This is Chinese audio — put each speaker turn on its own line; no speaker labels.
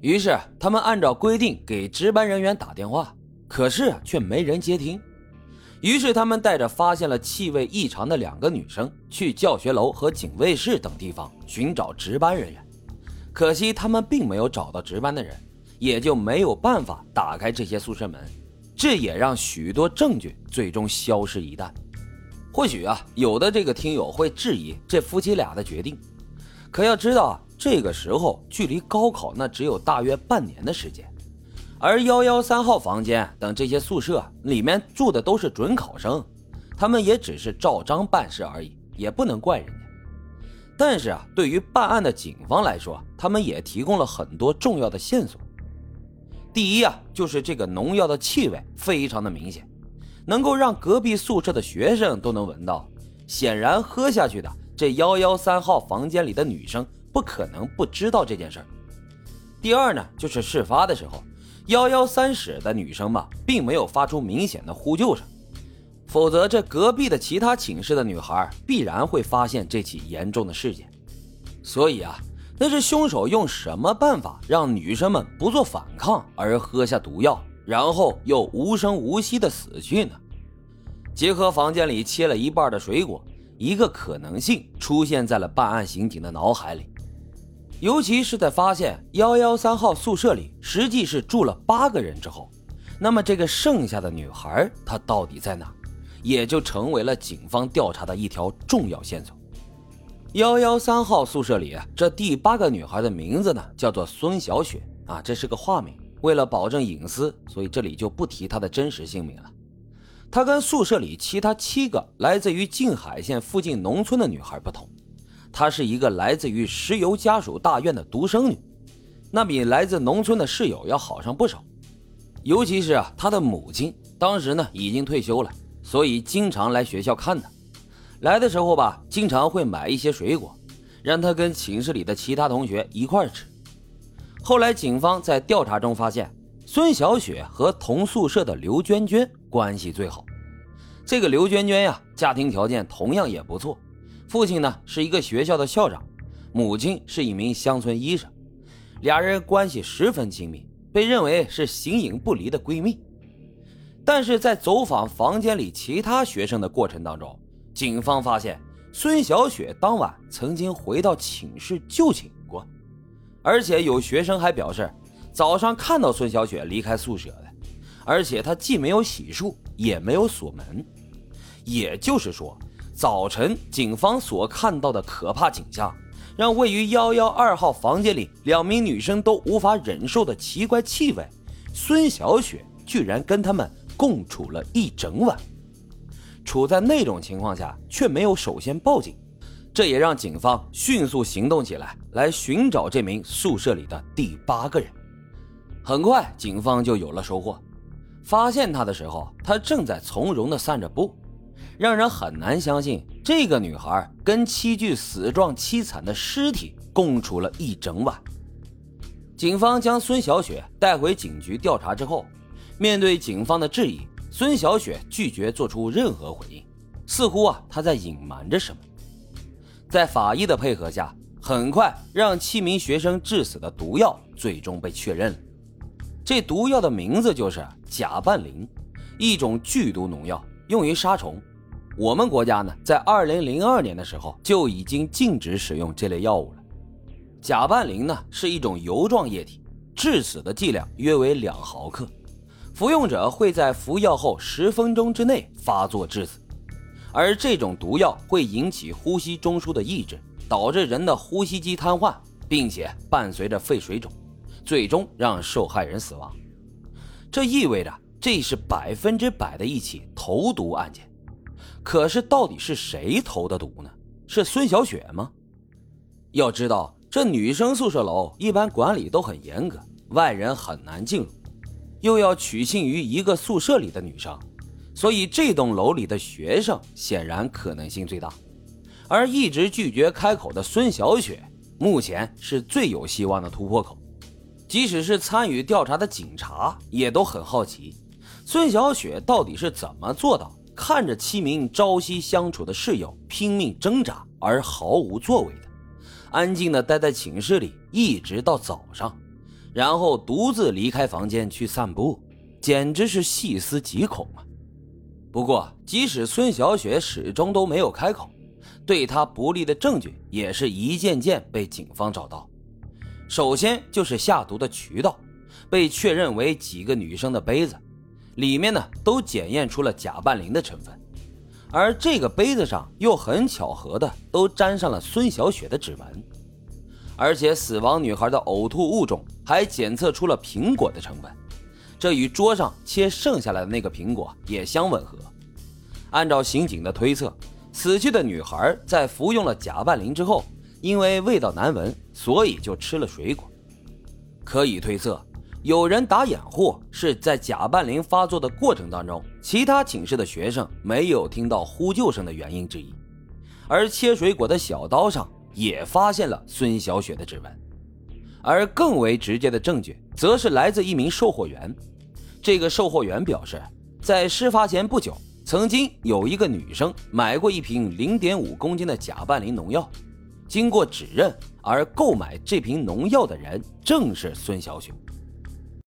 于是他们按照规定给值班人员打电话，可是却没人接听。于是他们带着发现了气味异常的两个女生去教学楼和警卫室等地方寻找值班人员，可惜他们并没有找到值班的人，也就没有办法打开这些宿舍门。这也让许多证据最终消失一旦。或许啊，有的这个听友会质疑这夫妻俩的决定，可要知道啊，这个时候距离高考那只有大约半年的时间，而幺幺三号房间等这些宿舍里面住的都是准考生，他们也只是照章办事而已，也不能怪人家。但是啊，对于办案的警方来说，他们也提供了很多重要的线索。第一啊，就是这个农药的气味非常的明显，能够让隔壁宿舍的学生都能闻到。显然，喝下去的这幺幺三号房间里的女生不可能不知道这件事儿。第二呢，就是事发的时候，幺幺三室的女生嘛，并没有发出明显的呼救声，否则这隔壁的其他寝室的女孩必然会发现这起严重的事件。所以啊。那是凶手用什么办法让女生们不做反抗而喝下毒药，然后又无声无息的死去呢？结合房间里切了一半的水果，一个可能性出现在了办案刑警的脑海里。尤其是在发现幺幺三号宿舍里实际是住了八个人之后，那么这个剩下的女孩她到底在哪，也就成为了警方调查的一条重要线索。幺幺三号宿舍里，这第八个女孩的名字呢，叫做孙小雪啊，这是个化名。为了保证隐私，所以这里就不提她的真实姓名了。她跟宿舍里其他七个来自于静海县附近农村的女孩不同，她是一个来自于石油家属大院的独生女，那比来自农村的室友要好上不少。尤其是啊，她的母亲当时呢已经退休了，所以经常来学校看她。来的时候吧，经常会买一些水果，让她跟寝室里的其他同学一块吃。后来警方在调查中发现，孙小雪和同宿舍的刘娟娟关系最好。这个刘娟娟呀，家庭条件同样也不错，父亲呢是一个学校的校长，母亲是一名乡村医生，俩人关系十分亲密，被认为是形影不离的闺蜜。但是在走访房间里其他学生的过程当中，警方发现，孙小雪当晚曾经回到寝室就寝过，而且有学生还表示，早上看到孙小雪离开宿舍的，而且她既没有洗漱，也没有锁门。也就是说，早晨警方所看到的可怕景象，让位于幺幺二号房间里两名女生都无法忍受的奇怪气味，孙小雪居然跟他们共处了一整晚。处在那种情况下，却没有首先报警，这也让警方迅速行动起来，来寻找这名宿舍里的第八个人。很快，警方就有了收获，发现他的时候，他正在从容地散着步，让人很难相信这个女孩跟七具死状凄惨的尸体共处了一整晚。警方将孙小雪带回警局调查之后，面对警方的质疑。孙小雪拒绝做出任何回应，似乎啊她在隐瞒着什么。在法医的配合下，很快让七名学生致死的毒药最终被确认了。这毒药的名字就是甲拌磷，一种剧毒农药，用于杀虫。我们国家呢，在二零零二年的时候就已经禁止使用这类药物了。甲拌磷呢是一种油状液体，致死的剂量约为两毫克。服用者会在服药后十分钟之内发作致死，而这种毒药会引起呼吸中枢的抑制，导致人的呼吸机瘫痪，并且伴随着肺水肿，最终让受害人死亡。这意味着这是百分之百的一起投毒案件。可是，到底是谁投的毒呢？是孙小雪吗？要知道，这女生宿舍楼一般管理都很严格，外人很难进入。又要取信于一个宿舍里的女生，所以这栋楼里的学生显然可能性最大。而一直拒绝开口的孙小雪，目前是最有希望的突破口。即使是参与调查的警察，也都很好奇，孙小雪到底是怎么做到看着七名朝夕相处的室友拼命挣扎而毫无作为的，安静的待在寝室里，一直到早上。然后独自离开房间去散步，简直是细思极恐啊！不过，即使孙小雪始终都没有开口，对她不利的证据也是一件件被警方找到。首先就是下毒的渠道，被确认为几个女生的杯子，里面呢都检验出了甲拌磷的成分。而这个杯子上又很巧合的都沾上了孙小雪的指纹，而且死亡女孩的呕吐物中还检测出了苹果的成分，这与桌上切剩下来的那个苹果也相吻合。按照刑警的推测，死去的女孩在服用了甲拌磷之后，因为味道难闻，所以就吃了水果。可以推测。有人打掩护，是在假扮林发作的过程当中，其他寝室的学生没有听到呼救声的原因之一。而切水果的小刀上也发现了孙小雪的指纹，而更为直接的证据，则是来自一名售货员。这个售货员表示，在事发前不久，曾经有一个女生买过一瓶零点五公斤的假拌磷农药，经过指认，而购买这瓶农药的人正是孙小雪。